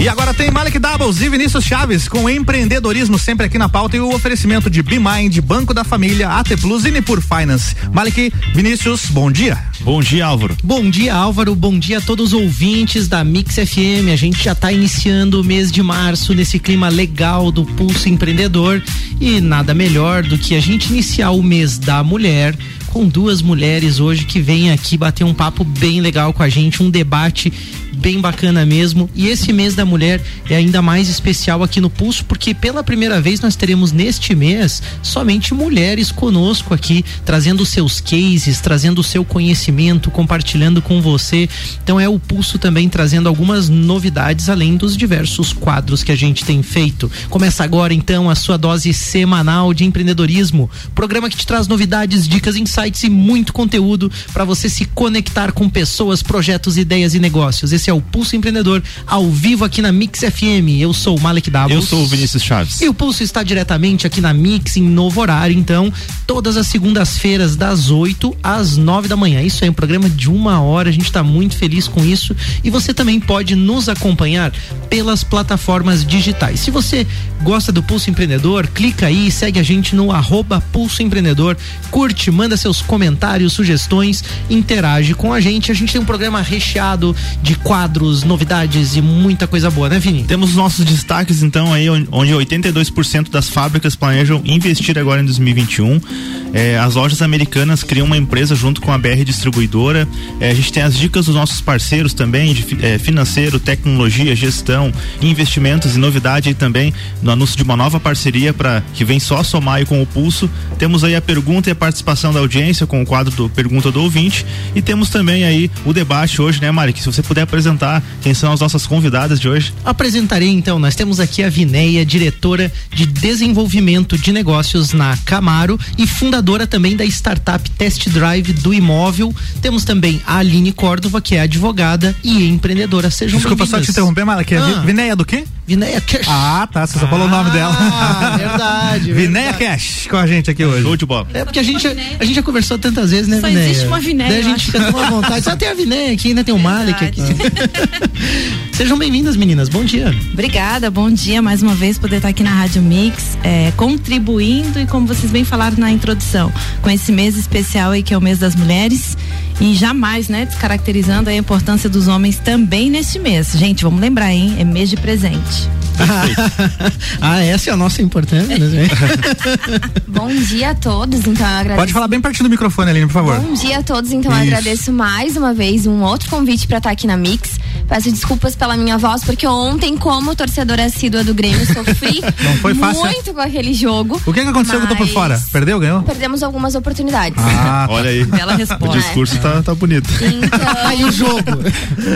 E agora tem Malik Doubles e Vinícius Chaves com empreendedorismo sempre aqui na pauta e o oferecimento de BeMind, Banco da Família, AT Plus e Nipur Finance. Malik, Vinícius, bom dia. Bom dia, Álvaro. Bom dia, Álvaro. Bom dia a todos os ouvintes da Mix FM. A gente já está iniciando o mês de março nesse clima legal do Pulso Empreendedor e nada melhor do que a gente iniciar o mês da mulher com duas mulheres hoje que vêm aqui bater um papo bem legal com a gente, um debate bem bacana mesmo. E esse mês da mulher é ainda mais especial aqui no Pulso, porque pela primeira vez nós teremos neste mês somente mulheres conosco aqui, trazendo seus cases, trazendo o seu conhecimento, compartilhando com você. Então é o Pulso também trazendo algumas novidades, além dos diversos quadros que a gente tem feito. Começa agora então a sua dose semanal de empreendedorismo, programa que te traz novidades, dicas, insights e muito conteúdo para você se conectar com pessoas, projetos, ideias e negócios. Esse é o Pulso Empreendedor, ao vivo aqui na Mix FM. Eu sou o Malek Davos. Eu sou o Vinícius Chaves. E o Pulso está diretamente aqui na Mix, em novo horário, então, todas as segundas-feiras, das 8 às 9 da manhã. Isso é um programa de uma hora, a gente está muito feliz com isso. E você também pode nos acompanhar pelas plataformas digitais. Se você gosta do Pulso Empreendedor, clica aí, segue a gente no arroba Pulso Empreendedor, curte, manda seus comentários, sugestões, interage com a gente. A gente tem um programa recheado de quadros, novidades e muita coisa boa, né, Vini? Temos nossos destaques então aí, onde 82% das fábricas planejam investir agora em 2021. É, as lojas americanas criam uma empresa junto com a BR Distribuidora. É, a gente tem as dicas dos nossos parceiros também, de é, financeiro, tecnologia, gestão, investimentos e novidade também no anúncio de uma nova parceria para que vem só somar com o pulso. Temos aí a pergunta e a participação da audiência com o quadro do Pergunta do Ouvinte. E temos também aí o debate hoje, né, Mari? Que se você puder apresentar quem são as nossas convidadas de hoje. Apresentarei então, nós temos aqui a Vineia, diretora de desenvolvimento de negócios na Camaro e fundadora também da startup Test Drive do Imóvel. Temos também a Aline Córdova, que é advogada e empreendedora. Sejam Desculpa só te interromper, Mara, que é Ah. Vineia do quê? Vineia Cash. Ah, tá, você só falou o nome dela. Ah, verdade. Vineia verdade. Cash com a gente aqui hoje. Show de bola. É porque a gente, a gente já conversou tantas vezes, né, Só Vineia? existe uma Vineia, Daí a gente fica tão à vontade. Só tem a Vineia aqui, ainda tem o Malik aqui. Sejam bem-vindas, meninas. Bom dia. Obrigada, bom dia mais uma vez poder estar aqui na Rádio Mix, é, contribuindo e como vocês bem falaram na introdução, com esse mês especial aí que é o mês das mulheres e jamais, né, descaracterizando a importância dos homens também neste mês. Gente, vamos lembrar, hein, é mês de presente. ah, essa é a nossa importância, né? Bom dia a todos, então eu agradeço. Pode falar bem pertinho do microfone, Aline, por favor. Bom dia a todos, então eu agradeço mais uma vez um outro convite para estar aqui na Mix. Peço desculpas pela minha voz, porque ontem, como torcedora assídua do Grêmio, sofri Não foi fácil, é? muito com aquele jogo. O que, que aconteceu que eu tô por fora? Perdeu, ganhou? Perdemos algumas oportunidades. Ah, tá. Olha aí. Bela O resposta. discurso tá, tá bonito. Aí o Então, jogo.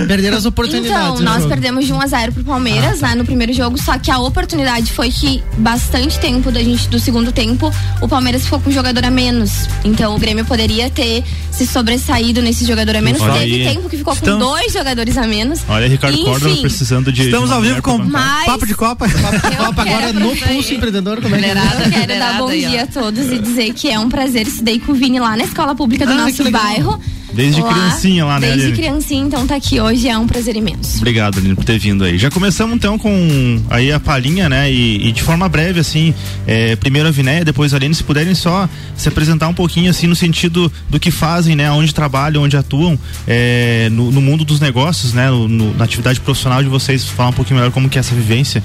Perderam as oportunidades. então nós perdemos de 1 a 0 pro Palmeiras, né, no primeiro jogo, só que a oportunidade foi que bastante tempo da gente do segundo tempo, o Palmeiras ficou com um jogador a menos. Então o Grêmio poderia ter se sobressaído nesse jogador a menos. Olha Teve aí. tempo que ficou Estamos- com dois jogadores a menos. Olha, Ricardo Enfim, Córdova precisando de. Estamos de ao vivo com. Mas- Papo de Copa. Copa agora no Pulso Empreendedor, como é que é? Quero dar bom aí, dia a todos e dizer que é um prazer estudei com o Vini lá na escola pública do Ah, nosso legal. Desde criancinha lá, né, Desde Aline? criancinha, então tá aqui hoje é um prazer imenso. Obrigado, Aline, por ter vindo aí. Já começamos então com aí a palhinha, né? E, e de forma breve, assim, é, primeiro a Vinéia, depois a Aline, se puderem só se apresentar um pouquinho, assim, no sentido do que fazem, né? Onde trabalham, onde atuam, é, no, no mundo dos negócios, né? no- no- na atividade profissional de vocês, falar um pouquinho melhor como que é essa vivência.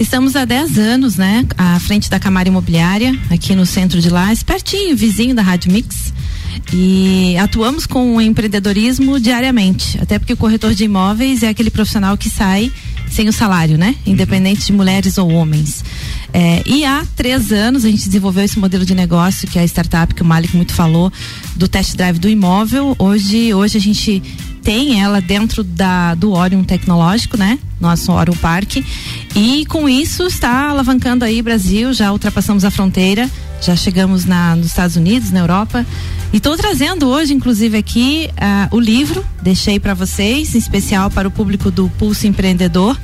Estamos há 10 anos, né, à frente da Camara Imobiliária, aqui no centro de Lages, pertinho, vizinho da Rádio Mix. E atuamos com o empreendedorismo diariamente, até porque o corretor de imóveis é aquele profissional que sai sem o salário, né? Independente de mulheres ou homens. É, e há três anos a gente desenvolveu esse modelo de negócio, que é a startup que o Malik muito falou, do test drive do imóvel. Hoje, hoje a gente tem ela dentro da, do Orion Tecnológico, né? Nosso Orion Parque. E com isso está alavancando aí Brasil, já ultrapassamos a fronteira, já chegamos na, nos Estados Unidos, na Europa. E estou trazendo hoje, inclusive, aqui uh, o livro, deixei para vocês, em especial para o público do Pulso Empreendedor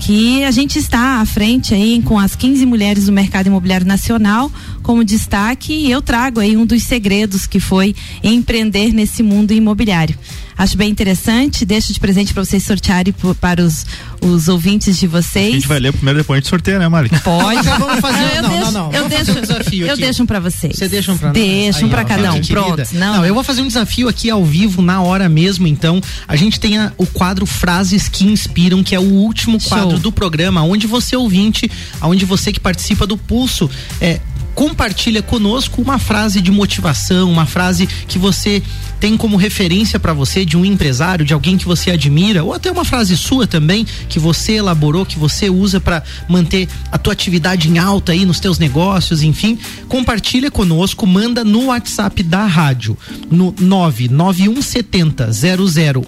que a gente está à frente aí com as 15 mulheres do mercado imobiliário nacional como destaque e eu trago aí um dos segredos que foi empreender nesse mundo imobiliário. Acho bem interessante, deixo de presente para vocês sortearem para os, os ouvintes de vocês. A gente vai ler primeiro depois a gente sorteia, né, Mari? Pode. vamos fazer, não, eu não, deixo, não, não. Eu deixo, um desafio eu deixo um para vocês. Você deixa um para Deixa um para cada um, pronto. Não. não, eu vou fazer um desafio aqui ao vivo, na hora mesmo, então. A gente tem a, o quadro Frases que Inspiram, que é o último quadro Show. do programa, onde você ouvinte, onde você que participa do Pulso, é, compartilha conosco uma frase de motivação, uma frase que você tem como referência para você de um empresário, de alguém que você admira, ou até uma frase sua também que você elaborou, que você usa para manter a tua atividade em alta aí nos teus negócios, enfim, compartilha conosco, manda no WhatsApp da rádio no 99170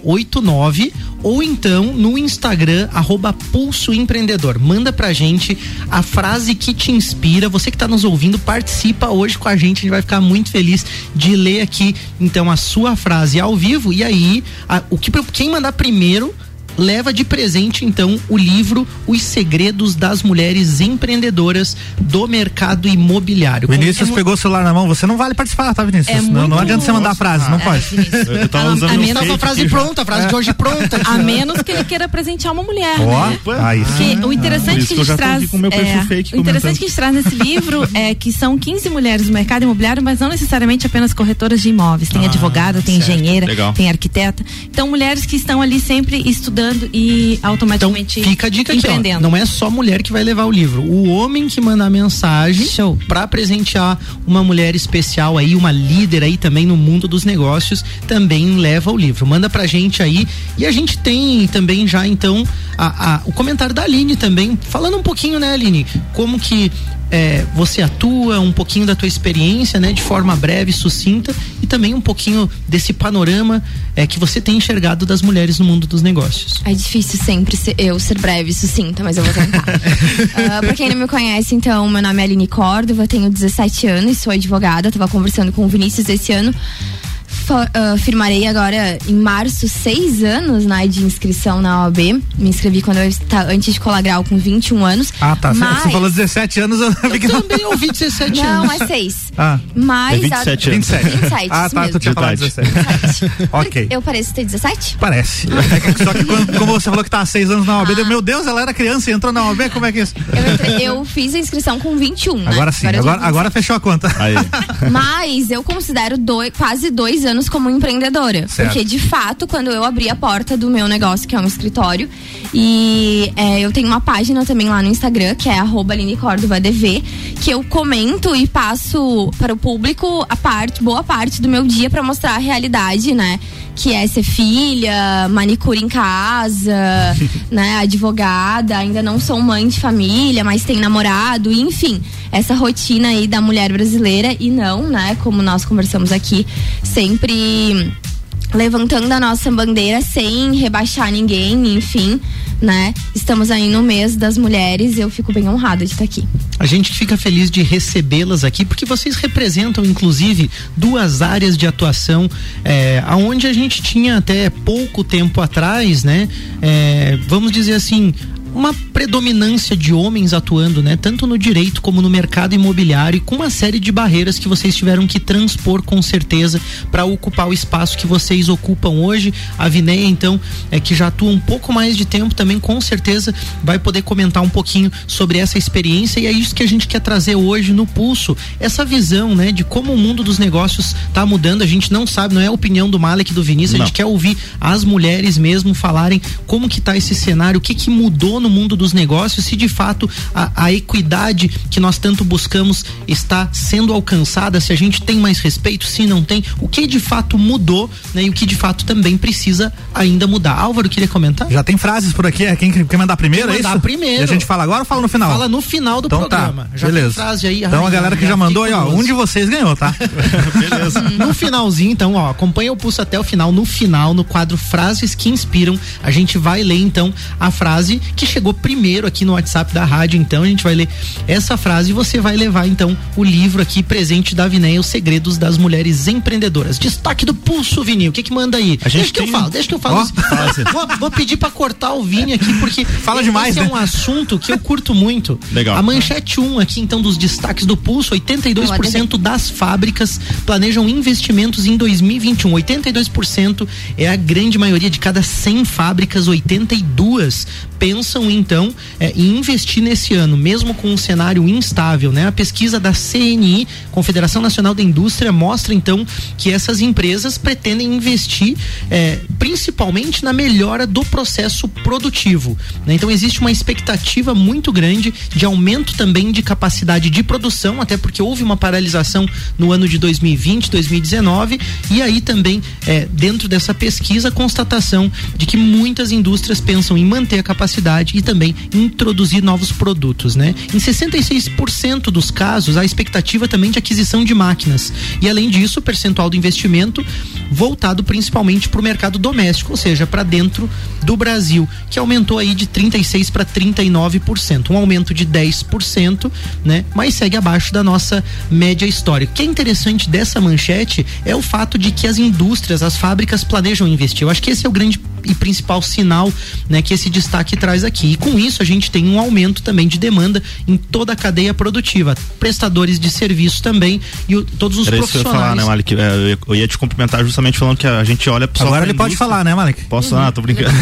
0089 ou então no Instagram arroba Pulso Empreendedor. Manda pra gente a frase que te inspira. Você que está nos ouvindo, participa hoje com a gente. A gente vai ficar muito feliz de ler aqui então a sua frase ao vivo. E aí, a, o que quem mandar primeiro leva de presente então o livro Os Segredos das Mulheres Empreendedoras do Mercado Imobiliário. Vinícius é pegou o celular na mão, você não vale participar, tá, Vinícius? É não, não adianta você mandar a frase, não é, pode. Eu tava usando a, a menos a frase pronta, a frase de hoje pronta. A menos que ele queira presentear uma mulher. Ó, né? aí sim. o interessante que, que a gente traz. É, o interessante que a gente traz nesse livro é que são 15 mulheres do mercado imobiliário, mas não necessariamente apenas corretoras de imóveis. Tem ah, advogada, tem certo. engenheira, Legal. tem arquiteta. Então, mulheres que estão ali sempre estudando estudando e automaticamente então, fica a dica empreendendo. Aqui, ó, não é só mulher que vai levar o livro. O homem que manda a mensagem para presentear uma mulher especial aí, uma líder aí também no mundo dos negócios, também leva o livro. Manda pra gente aí. E a gente tem também já então a, a, o comentário da Aline também, falando um pouquinho, né, Aline, como que é, você atua, um pouquinho da tua experiência, né, de forma breve, sucinta também um pouquinho desse panorama é, que você tem enxergado das mulheres no mundo dos negócios. É difícil sempre ser, eu ser breve e sucinta, mas eu vou tentar. uh, pra quem não me conhece, então, meu nome é Aline Córdova, tenho 17 anos, sou advogada, tava conversando com o Vinícius esse ano uh, firmarei agora em março seis anos né, de inscrição na OAB. Me inscrevi quando eu estava antes de colar grau com 21 anos. Ah, tá. Mas... Você falou 17 anos, eu, eu que também ouvi 17 não, anos. Não, é seis. Ah. Mas. É 27 a... anos. 27. 27 ah, tá. Mesmo. Tu tinha falado 17. 17. ok. Eu pareço ter 17? Parece. Ah. Só que quando, como você falou que tá há seis anos na OAB, ah. meu Deus, ela era criança e entrou na OAB, como é que é isso? Eu, entrei, eu fiz a inscrição com 21. Né? Agora sim, agora, agora, agora fechou a conta. Aí. Mas eu considero dois, quase dois anos como empreendedor empreendedora. Certo. Porque, de fato, quando eu abri a porta do meu negócio, que é um escritório, e é, eu tenho uma página também lá no Instagram, que é arroba DV, que eu comento e passo para o público a parte, boa parte do meu dia para mostrar a realidade, né? Que é ser filha, manicure em casa, né? Advogada, ainda não sou mãe de família, mas tem namorado, enfim, essa rotina aí da mulher brasileira e não, né? Como nós conversamos aqui, sempre levantando a nossa bandeira sem rebaixar ninguém, enfim, né? Estamos aí no mês das mulheres e eu fico bem honrada de estar aqui. A gente fica feliz de recebê-las aqui porque vocês representam, inclusive, duas áreas de atuação, é, aonde a gente tinha até pouco tempo atrás, né? É, vamos dizer assim, uma predominância de homens atuando, né, tanto no direito como no mercado imobiliário, e com uma série de barreiras que vocês tiveram que transpor com certeza para ocupar o espaço que vocês ocupam hoje. A Vineia, então, é que já atua um pouco mais de tempo também, com certeza vai poder comentar um pouquinho sobre essa experiência e é isso que a gente quer trazer hoje no pulso, essa visão, né, de como o mundo dos negócios está mudando. A gente não sabe, não é a opinião do Malek do Vinícius, não. a gente quer ouvir as mulheres mesmo falarem como que tá esse cenário, o que que mudou no mundo dos negócios, se de fato a, a equidade que nós tanto buscamos está sendo alcançada, se a gente tem mais respeito, se não tem, o que de fato mudou, né? E o que de fato também precisa ainda mudar. Álvaro, queria comentar? Já tem frases por aqui, é quem quer mandar primeiro, é mandar isso? primeiro. E a gente fala agora ou fala no final? Fala no final do então, tá. programa. Tá. Já Beleza. frase aí. Então ai, a galera que já mandou aí, ó, um de vocês ganhou, tá? Beleza. no finalzinho, então, ó, acompanha o pulso até o final. No final, no quadro Frases que Inspiram, a gente vai ler então a frase que chegou primeiro aqui no WhatsApp da rádio, então a gente vai ler essa frase e você vai levar então o livro aqui presente da Vinéia, Os Segredos das Mulheres Empreendedoras. Destaque do Pulso, Vini, o que que manda aí? A gente deixa que tem... eu falo, deixa que eu falo. Oh, vou, vou, pedir para cortar o Vini aqui porque fala demais, esse né? é um assunto que eu curto muito. Legal. A manchete 1 um aqui então dos destaques do Pulso, 82% das fábricas planejam investimentos em 2021. 82% é a grande maioria de cada 100 fábricas, 82 pensam então é, em investir nesse ano, mesmo com um cenário instável, né? A pesquisa da CNI, Confederação Nacional da Indústria, mostra então que essas empresas pretendem investir é, principalmente na melhora do processo produtivo. Né? Então existe uma expectativa muito grande de aumento também de capacidade de produção, até porque houve uma paralisação no ano de 2020, 2019, e aí também é, dentro dessa pesquisa a constatação de que muitas indústrias pensam em manter a capacidade capacidade e também introduzir novos produtos, né? Em 66% dos casos, há expectativa também de aquisição de máquinas. E além disso, o percentual do investimento voltado principalmente para o mercado doméstico, ou seja, para dentro do Brasil, que aumentou aí de 36 para 39%, um aumento de 10%, né? Mas segue abaixo da nossa média histórica. O que é interessante dessa manchete é o fato de que as indústrias, as fábricas planejam investir. Eu acho que esse é o grande e principal sinal, né, que esse destaque traz aqui. E com isso a gente tem um aumento também de demanda em toda a cadeia produtiva, prestadores de serviço também e o, todos os Era profissionais. Isso que eu, ia falar, né, Malik? É, eu ia te cumprimentar justamente falando que a gente olha só Agora ele pode falar, né, Malik? Posso? Ah, tô brincando.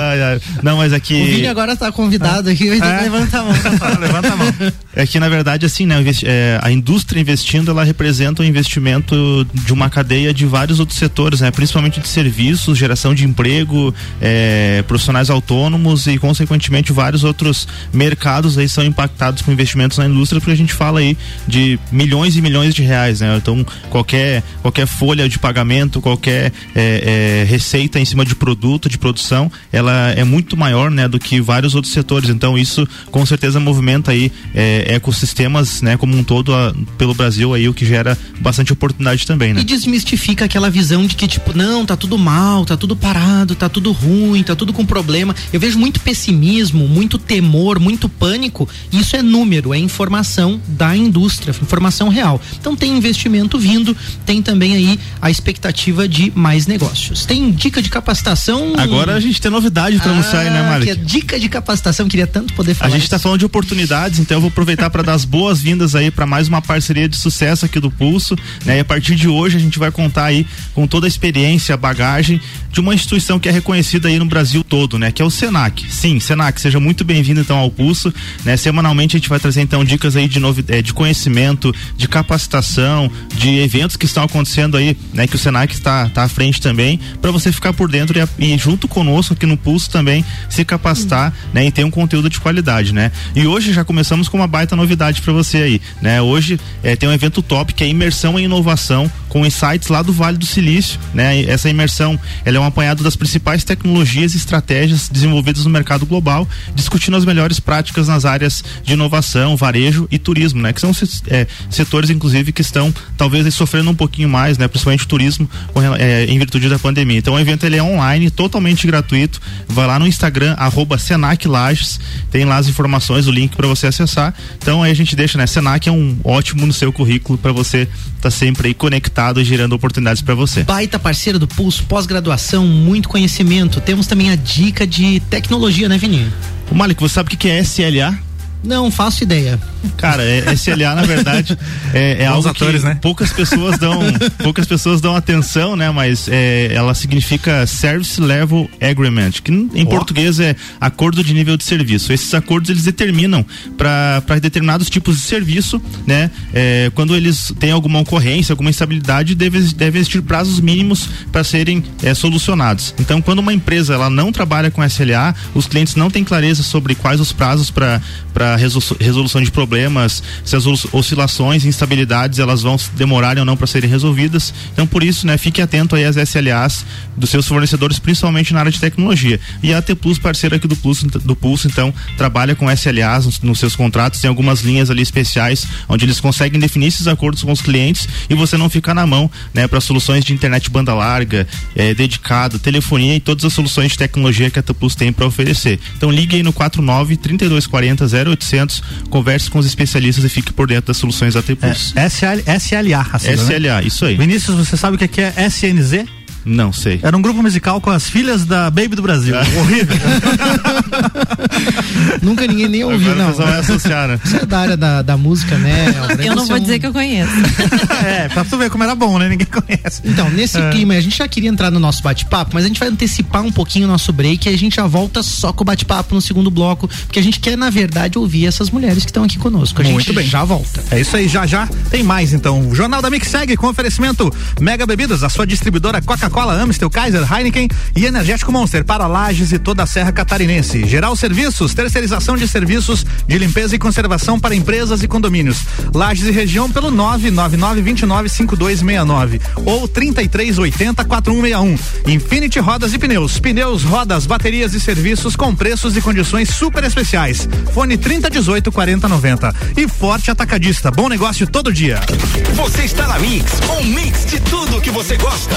ai, ai. Não, mas aqui. O Vini agora tá convidado aqui, é. levanta a mão. levanta a mão. É que na verdade assim, né, é, a indústria investindo, ela representa o um investimento de uma cadeia de vários outros setores, né, principalmente de serviços, geração de emprego, é, profissionais autônomos e consequentemente vários outros mercados aí são impactados com investimentos na indústria, porque a gente fala aí de milhões e milhões de reais, né? Então qualquer qualquer folha de pagamento, qualquer é, é, receita em cima de produto, de produção, ela é muito maior, né, do que vários outros setores. Então isso com certeza movimenta aí é, ecossistemas, né, como um todo a, pelo Brasil aí o que gera bastante oportunidade também, né? E desmistifica aquela visão de que tipo não tá tudo mal, tá tudo parado, tá tudo ruim, tá tudo com problema. Eu vejo muito pessimismo, muito temor, muito pânico. Isso é número, é informação da indústria, informação real. Então tem investimento vindo, tem também aí a expectativa de mais negócios. Tem dica de capacitação. Agora a gente tem novidade para ah, anunciar aí, né, Malik? Que é dica de capacitação, queria tanto poder falar. A gente está falando de oportunidades, então eu vou aproveitar para dar as boas-vindas aí para mais uma parceria de sucesso aqui do Pulso, né? E a partir de hoje a gente vai contar aí com toda a experiência, a bagagem de uma instituição que é reconhecida aí no Brasil todo, né? Que é o Senac. Sim, Senac, seja muito bem-vindo então ao Pulso, né? Semanalmente a gente vai trazer então dicas aí de novidade, de conhecimento, de capacitação, de eventos que estão acontecendo aí, né? Que o Senac está tá à frente também, para você ficar por dentro e, e, junto conosco aqui no Pulso também se capacitar, né? E ter um conteúdo de qualidade, né? E hoje já começamos com uma baita novidade para você aí, né? Hoje é, tem um evento top que é imersão em inovação com insights lá do Vale do Silício, né? Essa imersão, ela é um apanhado das principais tecnologias e estratégias desenvolvidas no mercado global, discutindo as melhores práticas nas áreas de inovação, varejo e turismo, né? Que são é, setores, inclusive, que estão talvez sofrendo um pouquinho mais, né? Principalmente o turismo é, em virtude da pandemia. Então o evento ele é online, totalmente gratuito. Vai lá no Instagram, arroba Senac Lages, tem lá as informações, o link para você acessar. Então aí a gente deixa, né? Senac é um ótimo no seu currículo para você estar tá sempre aí conectado e gerando oportunidades para você. Baita parceiro do Pulso, pós-graduação, muito conhecimento. Temos também a dica de tecnologia, né, Vininho? O Malik, você sabe o que é SLA? Não faço ideia. Cara, é, SLA na verdade é, é algo atores, que né? poucas pessoas dão poucas pessoas dão atenção, né? Mas é, ela significa Service Level Agreement, que em oh. português é acordo de nível de serviço. Esses acordos eles determinam para determinados tipos de serviço, né? É, quando eles têm alguma ocorrência, alguma instabilidade, devem deve existir prazos mínimos para serem é, solucionados. Então, quando uma empresa ela não trabalha com SLA, os clientes não têm clareza sobre quais os prazos para resolução de problemas, se as oscilações, instabilidades, elas vão demorarem ou não para serem resolvidas. Então, por isso, né, fique atento aí às SLAs dos seus fornecedores, principalmente na área de tecnologia. E a AT Plus, parceira aqui do Pulso, do Pulso então, trabalha com SLAs nos, nos seus contratos, tem algumas linhas ali especiais onde eles conseguem definir esses acordos com os clientes e você não ficar na mão, né, para soluções de internet banda larga, é, dedicado, telefonia e todas as soluções de tecnologia que a AT Plus tem para oferecer. Então, ligue aí no 49 3240 0800, converse com os especialistas e fique por dentro das soluções AT Plus. É, SL, SLA, assim, SLA, né? isso aí. Vinícius, você sabe o que é SNZ? Não sei. Era um grupo musical com as filhas da Baby do Brasil. É. Horrível. Nunca ninguém nem ouviu, não. Vai associar, né? Você é da área da, da música, né? Eu não vou dizer que eu conheço. é, pra tu ver como era bom, né? Ninguém conhece. Então, nesse é. clima, a gente já queria entrar no nosso bate-papo, mas a gente vai antecipar um pouquinho o nosso break e a gente já volta só com o bate-papo no segundo bloco, porque a gente quer, na verdade, ouvir essas mulheres que estão aqui conosco. A Muito gente bem. já volta. É isso aí, já já tem mais então. O Jornal da Mix segue com oferecimento Mega Bebidas, a sua distribuidora Coca-Cola, Amstel, Kaiser Kaiser, Heineken e Energético Monster para Lages e toda a Serra Catarinense. Geral Serviços, terceirização de serviços de limpeza e conservação para empresas e condomínios. Lages e região pelo 999295269 ou 33804161. Infinity Rodas e Pneus. Pneus, rodas, baterias e serviços com preços e condições super especiais. Fone 3018 4090. E Forte Atacadista. Bom negócio todo dia. Você está na Mix, um mix de tudo que você gosta.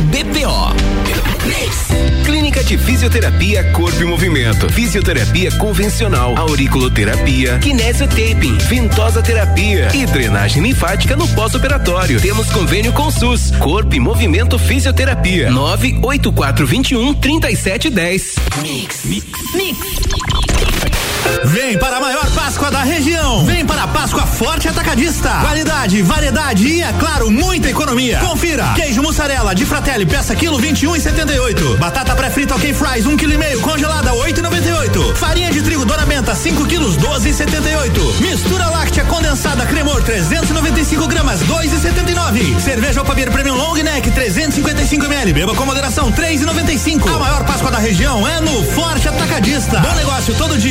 BPO. Clínica de Fisioterapia Corpo e Movimento. Fisioterapia convencional, auriculoterapia, kinesiotaping, ventosa terapia e drenagem linfática no pós-operatório. Temos convênio com SUS. Corpo e Movimento Fisioterapia. 98421 3710. Mix. Mix. Mix. Vem para a maior Páscoa da região. Vem para a Páscoa Forte Atacadista. Qualidade, variedade e, é claro, muita economia. Confira. Queijo mussarela de Fratelli, peça quilo 21 e 78. Batata pré-frita OK Fries, 1 um quilo e meio, congelada 8,98. Farinha de trigo Dona Benta, 5 quilos 12,78. Mistura láctea condensada Cremor 395 gramas 2,79. Cerveja Opabier Premium Long Neck 355 ml. Beba com moderação 3,95. A maior Páscoa da região é no Forte Atacadista. Bom negócio todo dia.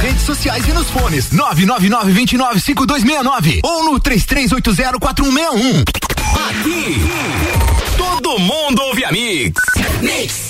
redes sociais e nos fones 999 29 5269 ou no 33804161. Aqui, todo mundo ouve a Mix. Mix.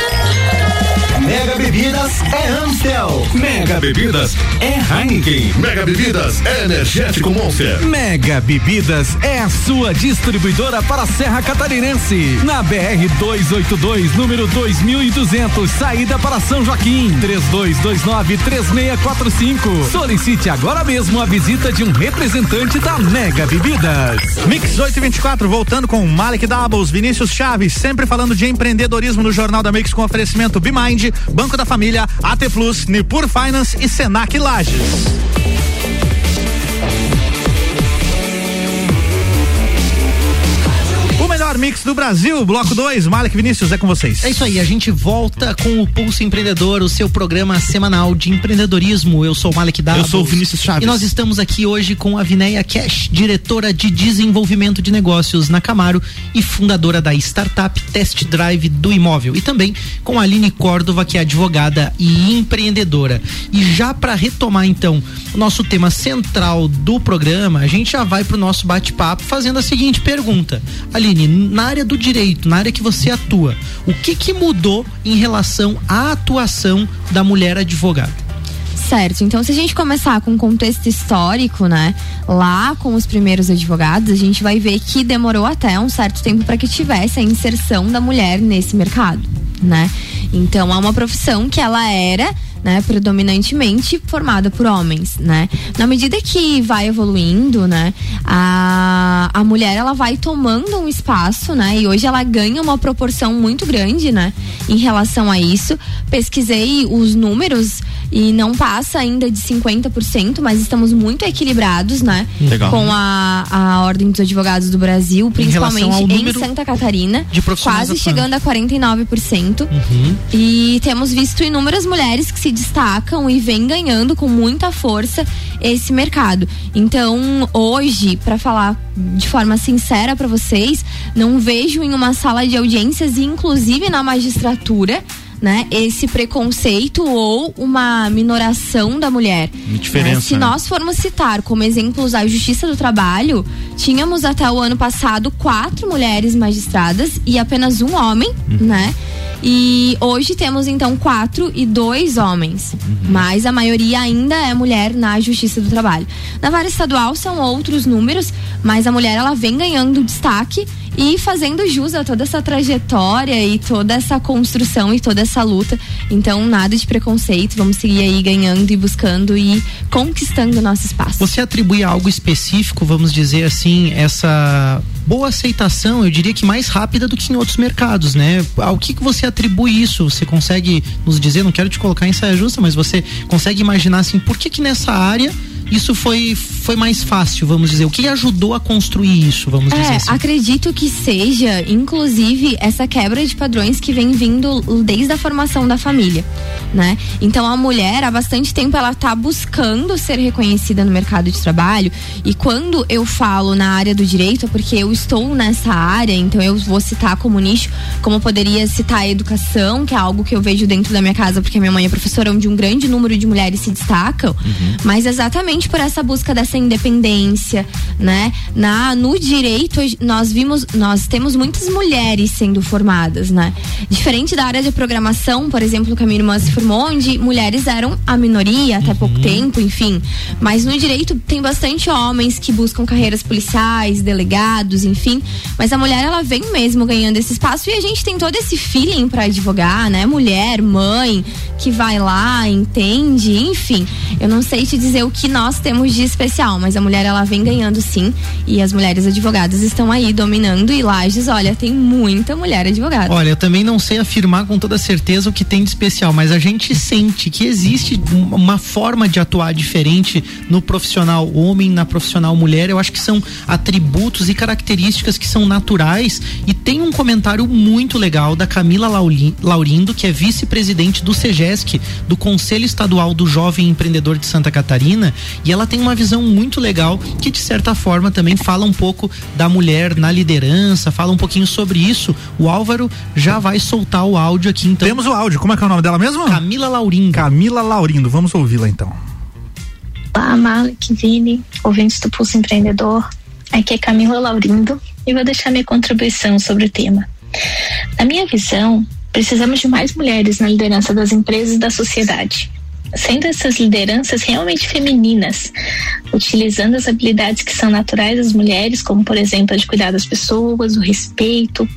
Mega Bebidas é Amstel. Mega Bebidas é Heineken. Mega Bebidas é Energético Monster. Mega Bebidas é a sua distribuidora para a Serra Catarinense. Na BR 282, número 2200, saída para São Joaquim. 32293645. Solicite agora mesmo a visita de um representante da Mega Bebidas. Mix 824, voltando com Malik Doubles, Vinícius Chaves, sempre falando de empreendedorismo no Jornal da Mix com oferecimento Bimind, Banco da Família, AT Plus, Nipur Finance e Senac Lages. Mix do Brasil, bloco 2, Malik Vinícius, é com vocês. É isso aí, a gente volta com o Pulso Empreendedor, o seu programa semanal de empreendedorismo. Eu sou o Malik Davos. Eu sou o Vinícius Chaves. E nós estamos aqui hoje com a Vinéia Cash, diretora de desenvolvimento de negócios na Camaro e fundadora da startup Test Drive do Imóvel. E também com a Aline Córdova, que é advogada e empreendedora. E já para retomar então o nosso tema central do programa, a gente já vai pro nosso bate-papo fazendo a seguinte pergunta. Aline, na área do direito, na área que você atua, o que que mudou em relação à atuação da mulher advogada? Certo, então se a gente começar com o contexto histórico, né, lá com os primeiros advogados, a gente vai ver que demorou até um certo tempo para que tivesse a inserção da mulher nesse mercado, né? Então é uma profissão que ela era né, predominantemente formada por homens, né? Na medida que vai evoluindo, né, a, a mulher ela vai tomando um espaço, né? E hoje ela ganha uma proporção muito grande, né, em relação a isso. Pesquisei os números e não passa ainda de 50%, mas estamos muito equilibrados, né? Legal. Com a, a Ordem dos Advogados do Brasil, principalmente em número Santa Catarina, quase chegando a 49%. Uhum. E temos visto inúmeras mulheres que se destacam e vêm ganhando com muita força esse mercado. Então, hoje, para falar de forma sincera para vocês, não vejo em uma sala de audiências, inclusive na magistratura, né, esse preconceito ou uma minoração da mulher. Diferença, Né? Se né? nós formos citar como exemplos a Justiça do Trabalho, tínhamos até o ano passado quatro mulheres magistradas e apenas um homem, né? E hoje temos então quatro e dois homens. Mas a maioria ainda é mulher na Justiça do Trabalho. Na vara estadual são outros números, mas a mulher ela vem ganhando destaque e fazendo jus a toda essa trajetória e toda essa construção e toda essa luta. Então, nada de preconceito, vamos seguir aí ganhando e buscando e conquistando o nosso espaço. Você atribui algo específico, vamos dizer assim, essa boa aceitação, eu diria que mais rápida do que em outros mercados, né? Ao que, que você atribui isso? Você consegue nos dizer, não quero te colocar em saia justa, mas você consegue imaginar assim, por que que nessa área isso foi, foi mais fácil, vamos dizer? O que ajudou a construir isso, vamos dizer É, assim? acredito que seja, inclusive, essa quebra de padrões que vem vindo desde a formação da família, né? Então a mulher, há bastante tempo, ela tá buscando ser reconhecida no mercado de trabalho e quando eu falo na área do direito, é porque eu estou nessa área, então eu vou citar como nicho, como eu poderia citar a educação, que é algo que eu vejo dentro da minha casa, porque a minha mãe é professora, onde um grande número de mulheres se destacam, mas exatamente por essa busca dessa independência, né? Na no direito nós vimos, nós temos muitas mulheres sendo formadas, né? Diferente da área de programação, por exemplo, que a minha irmã se formou, onde mulheres eram a minoria até pouco tempo, enfim. Mas no direito tem bastante homens que buscam carreiras policiais, delegados, enfim. Mas a mulher ela vem mesmo ganhando esse espaço e a gente tem todo esse feeling para advogar, né? Mulher, mãe, que vai lá, entende, enfim. Eu não sei te dizer o que nós temos de especial especial, mas a mulher ela vem ganhando sim e as mulheres advogadas estão aí dominando e Lages, olha, tem muita mulher advogada. Olha, eu também não sei afirmar com toda certeza o que tem de especial, mas a gente sente que existe uma forma de atuar diferente no profissional homem, na profissional mulher. Eu acho que são atributos e características que são naturais e tem um comentário muito legal da Camila Laurindo, que é vice-presidente do SEGESC, do Conselho Estadual do Jovem Empreendedor de Santa Catarina, e ela tem uma visão muito legal que de certa forma também fala um pouco da mulher na liderança, fala um pouquinho sobre isso. O Álvaro já vai soltar o áudio aqui então. Temos o áudio. Como é que é o nome dela mesmo? Camila Laurindo. Camila Laurindo. Vamos ouvi-la então. Olá, Malik, Vini, ouvintes do Pulso Empreendedor. Aqui é Camila Laurindo e vou deixar minha contribuição sobre o tema. Na minha visão, precisamos de mais mulheres na liderança das empresas e da sociedade sendo essas lideranças realmente femininas, utilizando as habilidades que são naturais das mulheres, como por exemplo a de cuidar das pessoas, o respeito,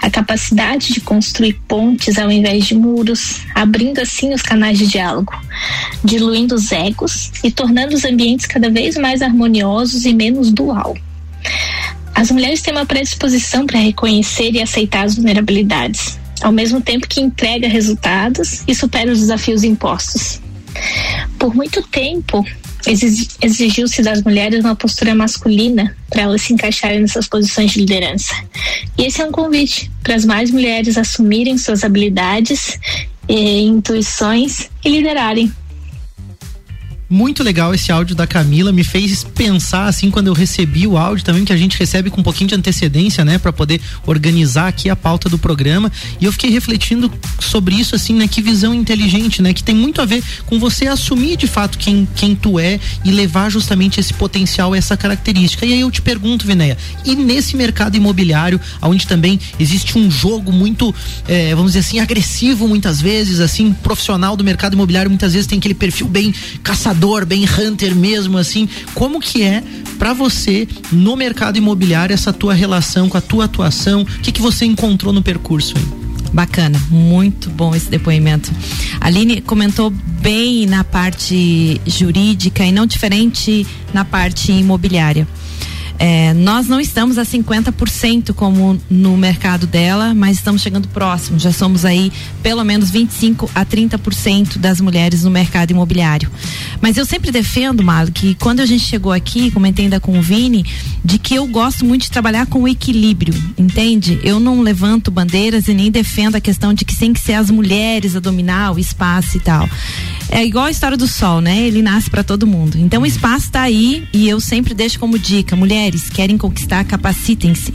a capacidade de construir pontes ao invés de muros, abrindo assim os canais de diálogo, diluindo os egos e tornando os ambientes cada vez mais harmoniosos e menos dual. As mulheres têm uma predisposição para reconhecer e aceitar as vulnerabilidades, ao mesmo tempo que entrega resultados e supera os desafios impostos. Por muito tempo, exigiu-se das mulheres uma postura masculina para elas se encaixarem nessas posições de liderança. E esse é um convite para as mais mulheres assumirem suas habilidades e intuições e liderarem muito legal esse áudio da Camila, me fez pensar assim quando eu recebi o áudio também que a gente recebe com um pouquinho de antecedência, né, para poder organizar aqui a pauta do programa, e eu fiquei refletindo sobre isso assim, né, que visão inteligente, né, que tem muito a ver com você assumir de fato quem quem tu é e levar justamente esse potencial, essa característica. E aí eu te pergunto, Vinéia, e nesse mercado imobiliário, onde também existe um jogo muito, é, vamos dizer assim, agressivo muitas vezes, assim, profissional do mercado imobiliário muitas vezes tem aquele perfil bem caçador caçador, bem hunter mesmo, assim. Como que é para você no mercado imobiliário essa tua relação com a tua atuação? O que que você encontrou no percurso aí? Bacana, muito bom esse depoimento. A Aline comentou bem na parte jurídica e não diferente na parte imobiliária. É, nós não estamos a 50% como no mercado dela, mas estamos chegando próximo. Já somos aí pelo menos 25 a 30% das mulheres no mercado imobiliário. Mas eu sempre defendo, Malo, que quando a gente chegou aqui, comentei ainda com o Vini, de que eu gosto muito de trabalhar com equilíbrio, entende? Eu não levanto bandeiras e nem defendo a questão de que tem que ser as mulheres a dominar o espaço e tal. É igual a história do sol, né? Ele nasce para todo mundo. Então o espaço está aí e eu sempre deixo como dica, mulher mulheres querem conquistar, capacitem-se.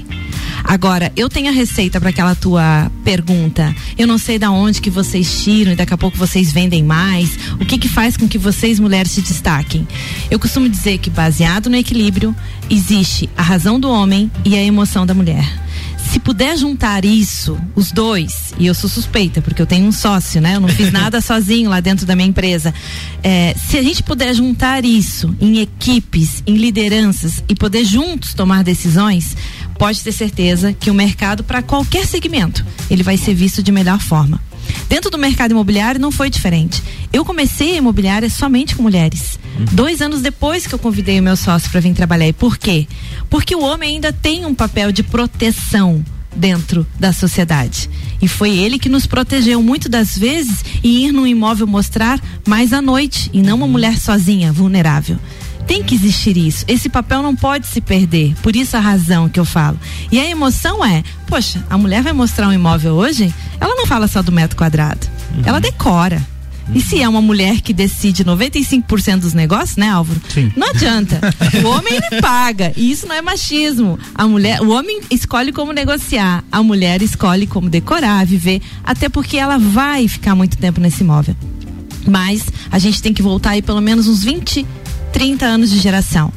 Agora, eu tenho a receita para aquela tua pergunta. Eu não sei da onde que vocês tiram e daqui a pouco vocês vendem mais. O que que faz com que vocês mulheres se destaquem? Eu costumo dizer que baseado no equilíbrio existe a razão do homem e a emoção da mulher se puder juntar isso, os dois, e eu sou suspeita, porque eu tenho um sócio, né? Eu não fiz nada sozinho lá dentro da minha empresa. É, se a gente puder juntar isso em equipes, em lideranças e poder juntos tomar decisões, pode ter certeza que o mercado, para qualquer segmento, ele vai ser visto de melhor forma. Dentro do mercado imobiliário não foi diferente. Eu comecei a imobiliária somente com mulheres. Uhum. Dois anos depois que eu convidei o meu sócio para vir trabalhar. E por quê? Porque o homem ainda tem um papel de proteção dentro da sociedade. E foi ele que nos protegeu muito das vezes e ir num imóvel mostrar mais à noite e não uma mulher sozinha, vulnerável tem que existir isso. Esse papel não pode se perder. Por isso a razão que eu falo. E a emoção é, poxa, a mulher vai mostrar um imóvel hoje, ela não fala só do metro quadrado. Uhum. Ela decora. E se é uma mulher que decide 95% dos negócios, né, Álvaro? Sim. Não adianta. o homem ele paga. E isso não é machismo. A mulher, o homem escolhe como negociar, a mulher escolhe como decorar, viver, até porque ela vai ficar muito tempo nesse imóvel. Mas a gente tem que voltar aí pelo menos uns 20 30 anos de geração.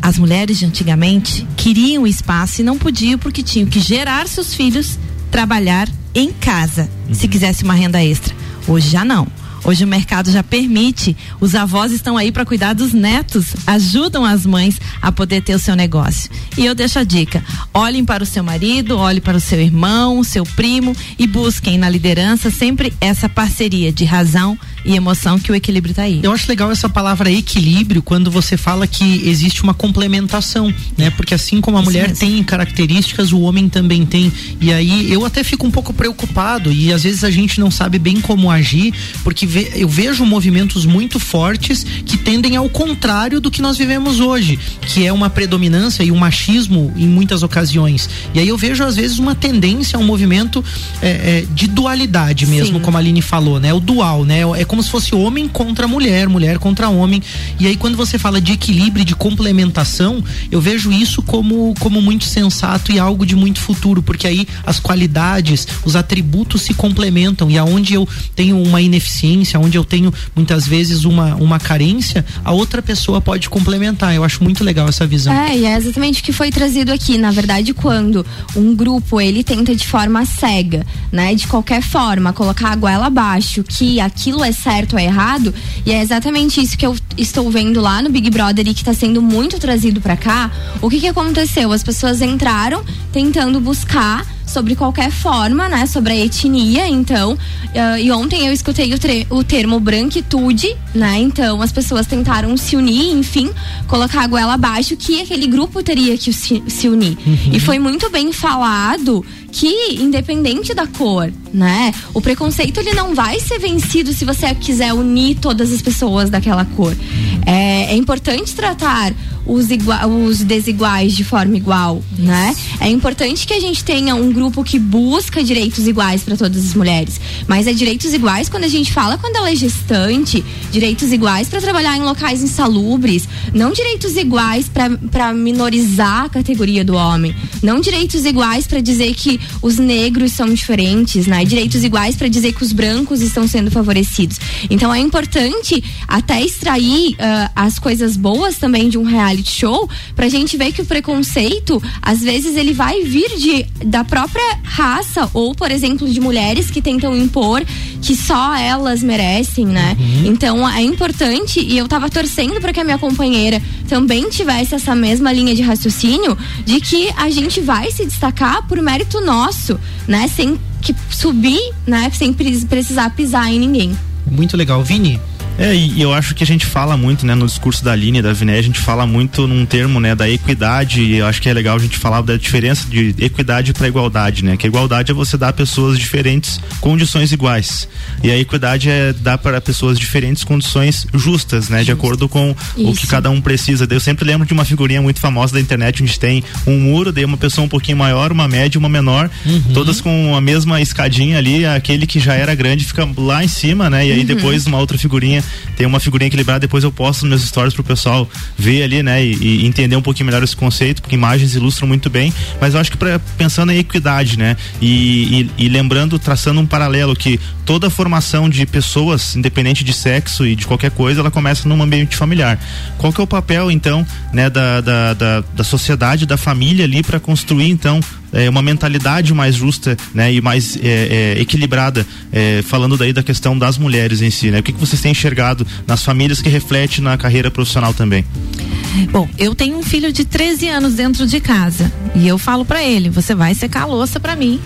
As mulheres de antigamente queriam espaço e não podiam porque tinham que gerar seus filhos, trabalhar em casa, uhum. se quisesse uma renda extra. Hoje já não. Hoje o mercado já permite, os avós estão aí para cuidar dos netos, ajudam as mães a poder ter o seu negócio. E eu deixo a dica: olhem para o seu marido, olhem para o seu irmão, seu primo e busquem na liderança sempre essa parceria de razão e emoção que o equilíbrio está aí. Eu acho legal essa palavra equilíbrio quando você fala que existe uma complementação, né? Porque assim como a Isso mulher mesmo. tem características, o homem também tem. E aí eu até fico um pouco preocupado e às vezes a gente não sabe bem como agir, porque ve eu vejo movimentos muito fortes que tendem ao contrário do que nós vivemos hoje, que é uma predominância e um machismo em muitas ocasiões. E aí eu vejo às vezes uma tendência a um movimento é, é, de dualidade mesmo, Sim. como a Aline falou, né? O dual, né? É como se fosse homem contra mulher, mulher contra homem. E aí quando você fala de equilíbrio, de complementação, eu vejo isso como, como muito sensato e algo de muito futuro, porque aí as qualidades, os atributos se complementam e aonde eu tenho uma ineficiência, onde eu tenho muitas vezes uma, uma carência, a outra pessoa pode complementar. Eu acho muito legal essa visão. É, e é exatamente o que foi trazido aqui. Na verdade, quando um grupo ele tenta de forma cega, né, de qualquer forma, colocar a goela abaixo, que aquilo é certo ou errado. E é exatamente isso que eu estou vendo lá no Big Brother e que está sendo muito trazido para cá. O que, que aconteceu? As pessoas entraram tentando buscar sobre qualquer forma, né? Sobre a etnia, então. Uh, e ontem eu escutei o, o, termo branquitude, né? Então as pessoas tentaram se unir, enfim, colocar a goela abaixo que aquele grupo teria que se, se unir. Uhum. E foi muito bem falado que independente da cor, né? O preconceito ele não vai ser vencido se você quiser unir todas as pessoas daquela cor. É, é importante tratar os, os desiguais de forma igual, né? É importante que a gente tenha um grupo que busca direitos iguais para todas as mulheres, mas é direitos iguais quando a gente fala quando ela é gestante, direitos iguais para trabalhar em locais insalubres, não direitos iguais para minorizar a categoria do homem, não direitos iguais para dizer que os negros são diferentes, né? Direitos iguais para dizer que os brancos estão sendo favorecidos. Então é importante até extrair uh, as coisas boas também de um reality show pra gente ver que o preconceito, às vezes, ele vai vir de, da própria raça ou, por exemplo, de mulheres que tentam impor que só elas merecem, né? Uhum. Então é importante e eu tava torcendo para que a minha companheira também tivesse essa mesma linha de raciocínio de que a gente vai se destacar por mérito nosso, né? Sem que subir, né? Sem precisar pisar em ninguém. Muito legal, Vini. É, e eu acho que a gente fala muito, né, no discurso da Aline, da Viné, a gente fala muito num termo, né, da equidade, e eu acho que é legal a gente falar da diferença de equidade para igualdade, né? Que a igualdade é você dar a pessoas diferentes condições iguais. E a equidade é dar para pessoas diferentes condições justas, né, de acordo com Isso. o que cada um precisa. Eu sempre lembro de uma figurinha muito famosa da internet onde tem um muro, daí uma pessoa um pouquinho maior, uma média, uma menor, uhum. todas com a mesma escadinha ali, aquele que já era grande fica lá em cima, né? E aí uhum. depois uma outra figurinha tem uma figurinha equilibrada, depois eu posto nos meus stories pro pessoal ver ali, né, e, e, entender um pouquinho melhor esse conceito, porque imagens ilustram muito bem, mas eu acho que pra, pensando em equidade, né, e, e, e lembrando, traçando um paralelo que toda formação de pessoas, independente de sexo e de qualquer coisa, ela começa num ambiente familiar. Qual que é o papel, então, né, da, da, da, da sociedade, da família ali para construir, então, é, uma mentalidade mais justa, né, e mais é, é, equilibrada, falando daí da questão das mulheres em si, né? O que, que vocês têm enxergado nas famílias que reflete na carreira profissional também? Bom, eu tenho um filho de 13 anos dentro de casa e eu falo para ele: você vai secar a louça para mim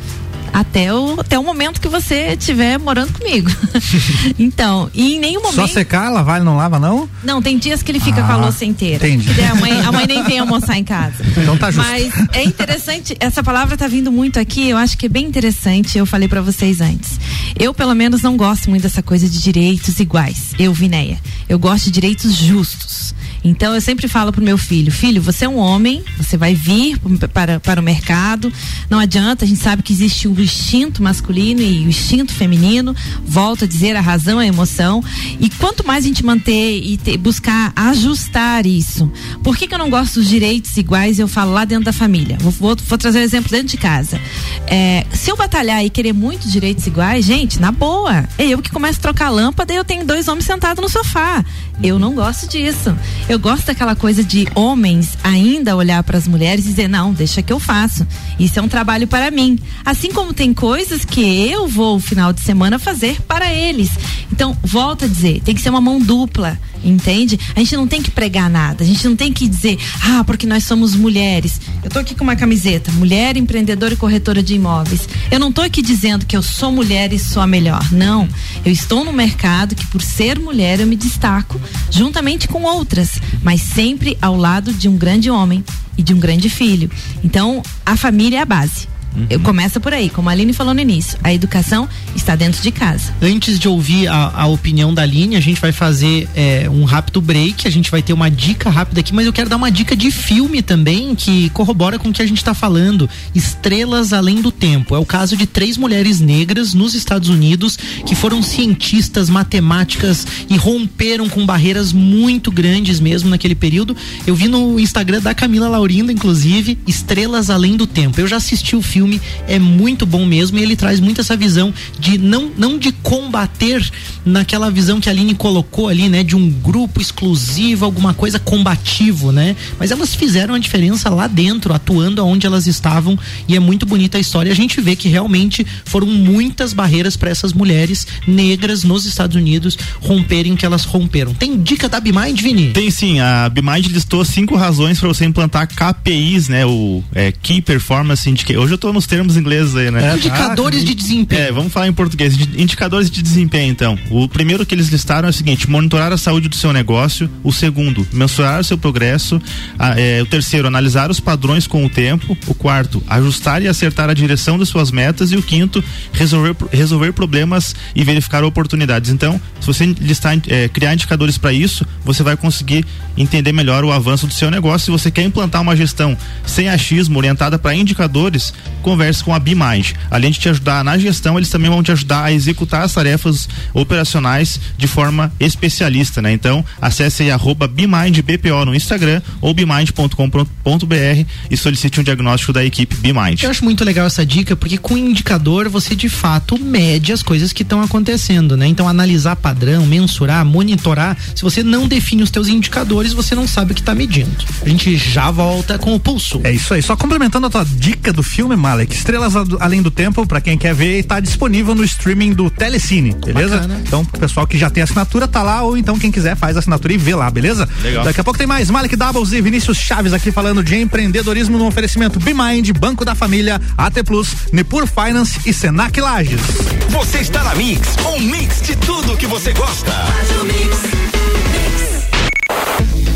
até o, até o momento que você estiver morando comigo. então, e em nenhum momento. Só secar, lavar, ele não lava, não? Não, tem dias que ele fica ah, com a ah, louça inteira. Entendi. A mãe, a mãe nem vem almoçar em casa. Então tá justo. Mas é interessante, essa palavra tá vindo muito aqui, eu acho que é bem interessante, eu falei para vocês antes. Eu, pelo menos, não gosto muito dessa coisa de direitos iguais. Eu, Vinéia. Eu gosto de direitos justos. Então eu sempre falo pro meu filho, filho, você é um homem, você vai vir para, para o mercado, não adianta, a gente sabe que existe o instinto masculino e o instinto feminino, volto a dizer a razão, a emoção, e quanto mais a gente manter e ter, buscar ajustar isso. Por que, que eu não gosto dos direitos iguais? Eu falo lá dentro da família. Vou, vou, vou trazer um exemplo dentro de casa. É, se eu batalhar e querer muitos direitos iguais, gente, na boa, é eu que começo a trocar lâmpada e eu tenho dois homens sentados no sofá. Eu não gosto disso. Eu gosto daquela coisa de homens ainda olhar para as mulheres e dizer: não, deixa que eu faço. Isso é um trabalho para mim. Assim como tem coisas que eu vou, final de semana, fazer para eles. Então, volta a dizer: tem que ser uma mão dupla. Entende? A gente não tem que pregar nada, a gente não tem que dizer, ah, porque nós somos mulheres. Eu tô aqui com uma camiseta, mulher empreendedora e corretora de imóveis. Eu não tô aqui dizendo que eu sou mulher e sou a melhor. Não. Eu estou no mercado que, por ser mulher, eu me destaco juntamente com outras, mas sempre ao lado de um grande homem e de um grande filho. Então, a família é a base. Uhum. Eu começo por aí, como a Aline falou no início. A educação está dentro de casa. Antes de ouvir a, a opinião da Aline, a gente vai fazer é, um rápido break. A gente vai ter uma dica rápida aqui, mas eu quero dar uma dica de filme também que corrobora com o que a gente está falando. Estrelas Além do Tempo. É o caso de três mulheres negras nos Estados Unidos que foram cientistas, matemáticas e romperam com barreiras muito grandes mesmo naquele período. Eu vi no Instagram da Camila Laurindo, inclusive, Estrelas Além do Tempo. Eu já assisti o filme filme é muito bom mesmo e ele traz muito essa visão de não, não de combater naquela visão que a Aline colocou ali, né? De um grupo exclusivo, alguma coisa combativo, né? Mas elas fizeram a diferença lá dentro, atuando aonde elas estavam e é muito bonita a história. A gente vê que realmente foram muitas barreiras para essas mulheres negras nos Estados Unidos romperem o que elas romperam. Tem dica da Bimind, Vini? Tem sim. A Bimind listou cinco razões para você implantar KPIs, né? O é, Key Performance Indicator. Hoje eu tô nos termos ingleses aí, né? É, indicadores de desempenho. É, vamos falar em português. Indicadores de desempenho, então. O primeiro que eles listaram é o seguinte: monitorar a saúde do seu negócio. O segundo, mensurar o seu progresso. é, o terceiro, analisar os padrões com o tempo. O quarto, ajustar e acertar a direção das suas metas. E o quinto, resolver, resolver problemas e verificar oportunidades. Então, se você listar, é, criar indicadores para isso, você vai conseguir entender melhor o avanço do seu negócio. Se você quer implantar uma gestão sem achismo, orientada para indicadores, converse com a BeMind. Além de te ajudar na gestão, eles também vão te ajudar a executar as tarefas operacionais de forma especialista, né? Então, acesse aí arroba BeMindBPO no Instagram ou bemind.com.br e solicite um diagnóstico da equipe BeMind. Eu acho muito legal essa dica, porque com o indicador você de fato mede as coisas que estão acontecendo, né? Então, analisar padrão, mensurar, monitorar, se você não define os teus indicadores, você não sabe o que está medindo. A gente já volta com o pulso. É isso aí. Só complementando a tua dica do filme, Mala, Alec. Estrelas Além do Tempo, para quem quer ver, está disponível no streaming do Telecine, beleza? Bacana. Então, o pessoal que já tem assinatura tá lá, ou então quem quiser faz a assinatura e vê lá, beleza? Legal. Daqui a pouco tem mais Malik Doubles e Vinícius Chaves aqui falando de empreendedorismo no oferecimento BeMind, Banco da Família, AT Plus, Nepur Finance e Senac Lages. Você está na Mix, um mix de tudo que você gosta.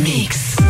Mix.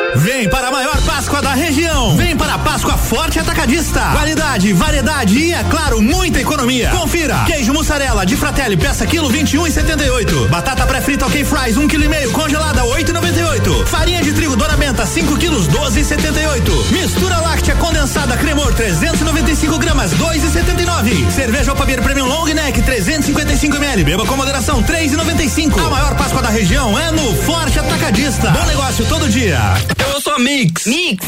Vem para a maior Páscoa da região. Vem para a Páscoa Forte Atacadista. Qualidade, variedade e, é claro, muita economia. Confira. Queijo mussarela de Fratelli, peça quilo 21 e 78. Batata pré-frita ok fries, 1 um quilo e meio, congelada 8,98. Farinha de trigo Dona Benta, 5 quilos 12,78. Mistura láctea condensada Cremor 395 gramas 2,79. Qualidade. Cerveja Opabir Premium Long Neck 355 ml. Beba com moderação 3,95. A maior Páscoa da região é no Forte Atacadista. Bom negócio todo dia. Eu sou a Mix. Mix.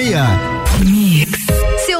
Mix.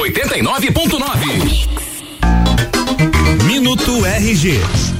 89.9. Minuto RG.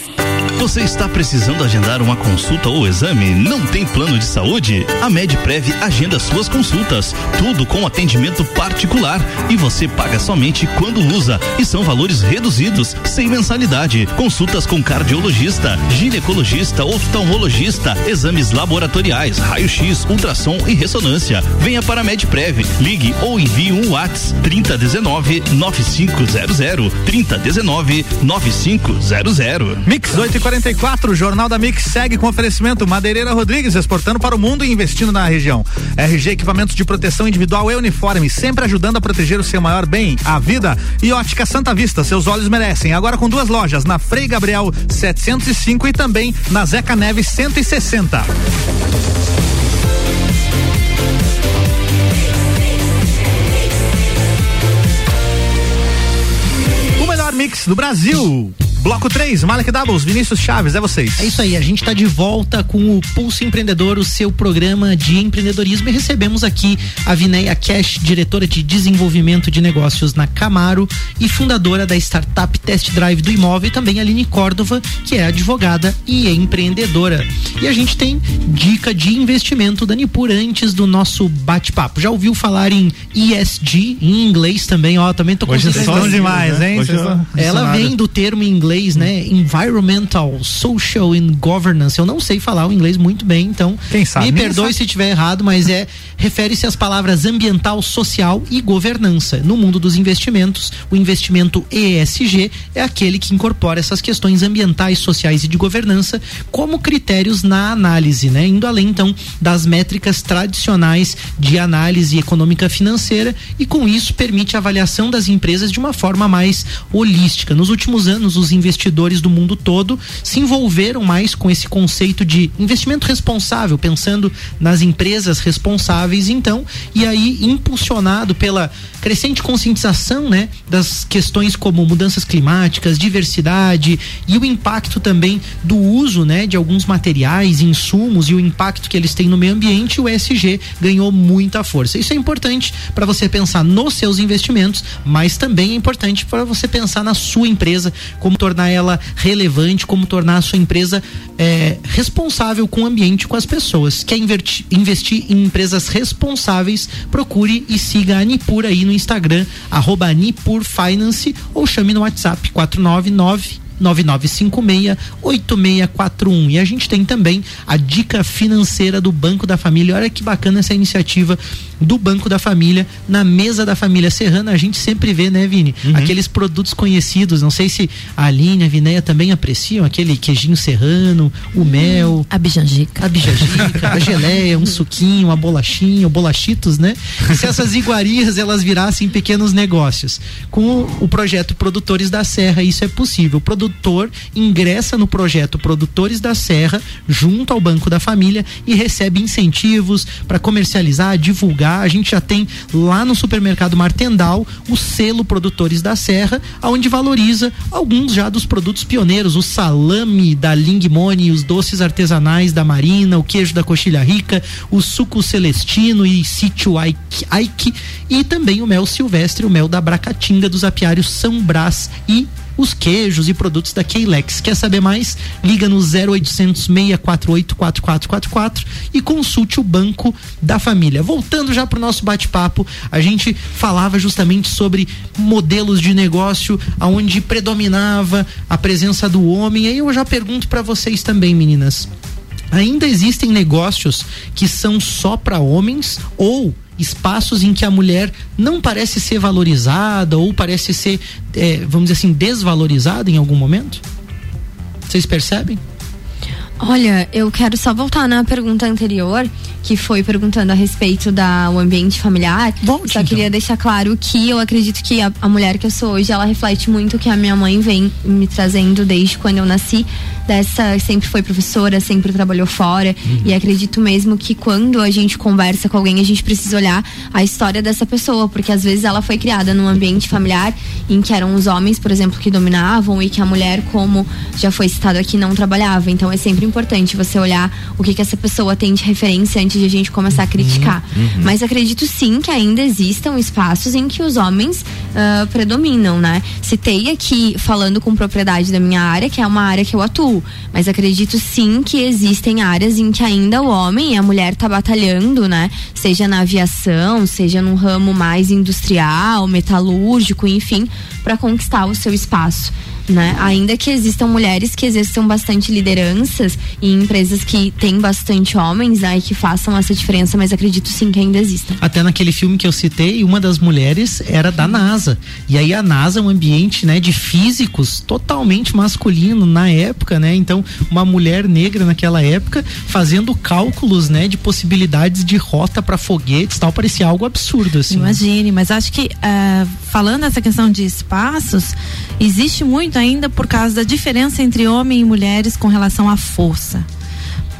Você está precisando agendar uma consulta ou exame? Não tem plano de saúde? A MedPrev agenda suas consultas, tudo com atendimento particular e você paga somente quando usa e são valores reduzidos, sem mensalidade. Consultas com cardiologista, ginecologista, oftalmologista, exames laboratoriais, raio-x, ultrassom e ressonância. Venha para a MedPrev, ligue ou envie um WhatsApp 3019 9500 3019 9500. Mix 8 e 44, o Jornal da Mix segue com oferecimento Madeireira Rodrigues, exportando para o mundo e investindo na região. RG Equipamentos de Proteção Individual e Uniforme, sempre ajudando a proteger o seu maior bem, a vida. E Ótica Santa Vista, seus olhos merecem. Agora com duas lojas, na Frei Gabriel 705 e também na Zeca Neves 160. O melhor mix do Brasil. Bloco 3, Malek Doubles, Vinícius Chaves, é vocês. É isso aí, a gente está de volta com o Pulso Empreendedor, o seu programa de empreendedorismo e recebemos aqui a Vineia Cash, diretora de desenvolvimento de negócios na Camaro e fundadora da startup Test Drive do Imóvel e também a Aline Córdova, que é advogada e é empreendedora. E a gente tem dica de investimento da Nipur antes do nosso bate-papo. Já ouviu falar em ESG em inglês também, ó, também tô Hoje vocês estão demais, hein? Hoje Ela vem do termo em inglês inglês, né? Environmental, Social and Governance. Eu não sei falar o inglês muito bem, então Quem sabe? me perdoe se estiver errado, mas é refere-se às palavras ambiental, social e governança. No mundo dos investimentos, o investimento ESG é aquele que incorpora essas questões ambientais, sociais e de governança como critérios na análise, né? Indo além então das métricas tradicionais de análise econômica financeira e com isso permite a avaliação das empresas de uma forma mais holística. Nos últimos anos, os investidores do mundo todo se envolveram mais com esse conceito de investimento responsável, pensando nas empresas responsáveis, então, e aí impulsionado pela crescente conscientização, né, das questões como mudanças climáticas, diversidade e o impacto também do uso, né, de alguns materiais, insumos e o impacto que eles têm no meio ambiente, o ESG ganhou muita força. Isso é importante para você pensar nos seus investimentos, mas também é importante para você pensar na sua empresa, como tornar ela relevante, como tornar a sua empresa é, responsável com o ambiente, com as pessoas. Quer invertir, investir em empresas responsáveis? Procure e siga a Nipur aí no Instagram, arroba Nipur Finance ou chame no WhatsApp 499 9956 8641. E a gente tem também a dica financeira do Banco da Família. Olha que bacana essa iniciativa do Banco da Família na mesa da família Serrana. A gente sempre vê, né, Vini? Uhum. Aqueles produtos conhecidos. Não sei se a Aline, a Vinéia também apreciam aquele queijinho serrano, o mel. A bijanjica. A bijanjica, a geleia, um suquinho, a bolachinha, o bolachitos, né? E se essas iguarias elas virassem pequenos negócios. Com o, projeto Produtores da Serra, isso é possível. O produtor ingressa no projeto Produtores da Serra, junto ao Banco da Família, e recebe incentivos para comercializar, divulgar. A gente já tem lá no supermercado Martendal o selo Produtores da Serra, onde valoriza alguns já dos produtos pioneiros, o salame da Lingmone, os doces artesanais da Marina, o queijo da Coxilha Rica, o suco celestino e sítio Aike, e também o mel silvestre, o mel da Bracatinga dos apiários São Brás e os queijos e produtos da Keilex. Quer saber mais? Liga no 0800 648 4444 e consulte o Banco da Família. Voltando já para o nosso bate-papo, a gente falava justamente sobre modelos de negócio aonde predominava a presença do homem. Aí eu já pergunto para vocês também, meninas. Ainda existem negócios que são só para homens ou espaços em que a mulher não parece ser valorizada ou parece ser, é, vamos dizer assim, desvalorizada em algum momento? Vocês percebem? Olha, eu quero só voltar na pergunta anterior, que foi perguntando a respeito da o ambiente familiar. Volte, só então. queria deixar claro que eu acredito que a, a, mulher que eu sou hoje, ela reflete muito o que a minha mãe vem me trazendo desde quando eu nasci. Dessa, sempre foi professora, sempre trabalhou fora. Uhum. E acredito mesmo que quando a gente conversa com alguém, a gente precisa olhar a história dessa pessoa, porque às vezes ela foi criada num ambiente familiar em que eram os homens, por exemplo, que dominavam e que a mulher, como já foi citado aqui, não trabalhava. Então é sempre importante você olhar o que, que essa pessoa tem de referência antes de a gente começar a uhum, criticar. Uhum. Mas acredito sim que ainda existam espaços em que os homens uh, predominam, né? Citei aqui, falando com propriedade da minha área, que é uma área que eu atuo. Mas acredito sim que existem áreas em que ainda o homem e a mulher tá batalhando, né? Seja na aviação, seja num ramo mais industrial, metalúrgico, enfim, para conquistar o seu espaço né? Ainda que existam mulheres que exerçam bastante lideranças em empresas que têm bastante homens, né? E que façam essa diferença, mas acredito sim que ainda existam. Até naquele filme que eu citei, uma das mulheres era da NASA. E aí a NASA é um ambiente, né, de físicos totalmente masculino na época, né? Então, uma mulher negra naquela época fazendo cálculos, né, de possibilidades de rota para foguetes, tal, parecia algo absurdo assim. Imagine, mas acho que uh, falando essa questão de espaços, existe muito ainda por causa da diferença entre homens e mulheres com relação à força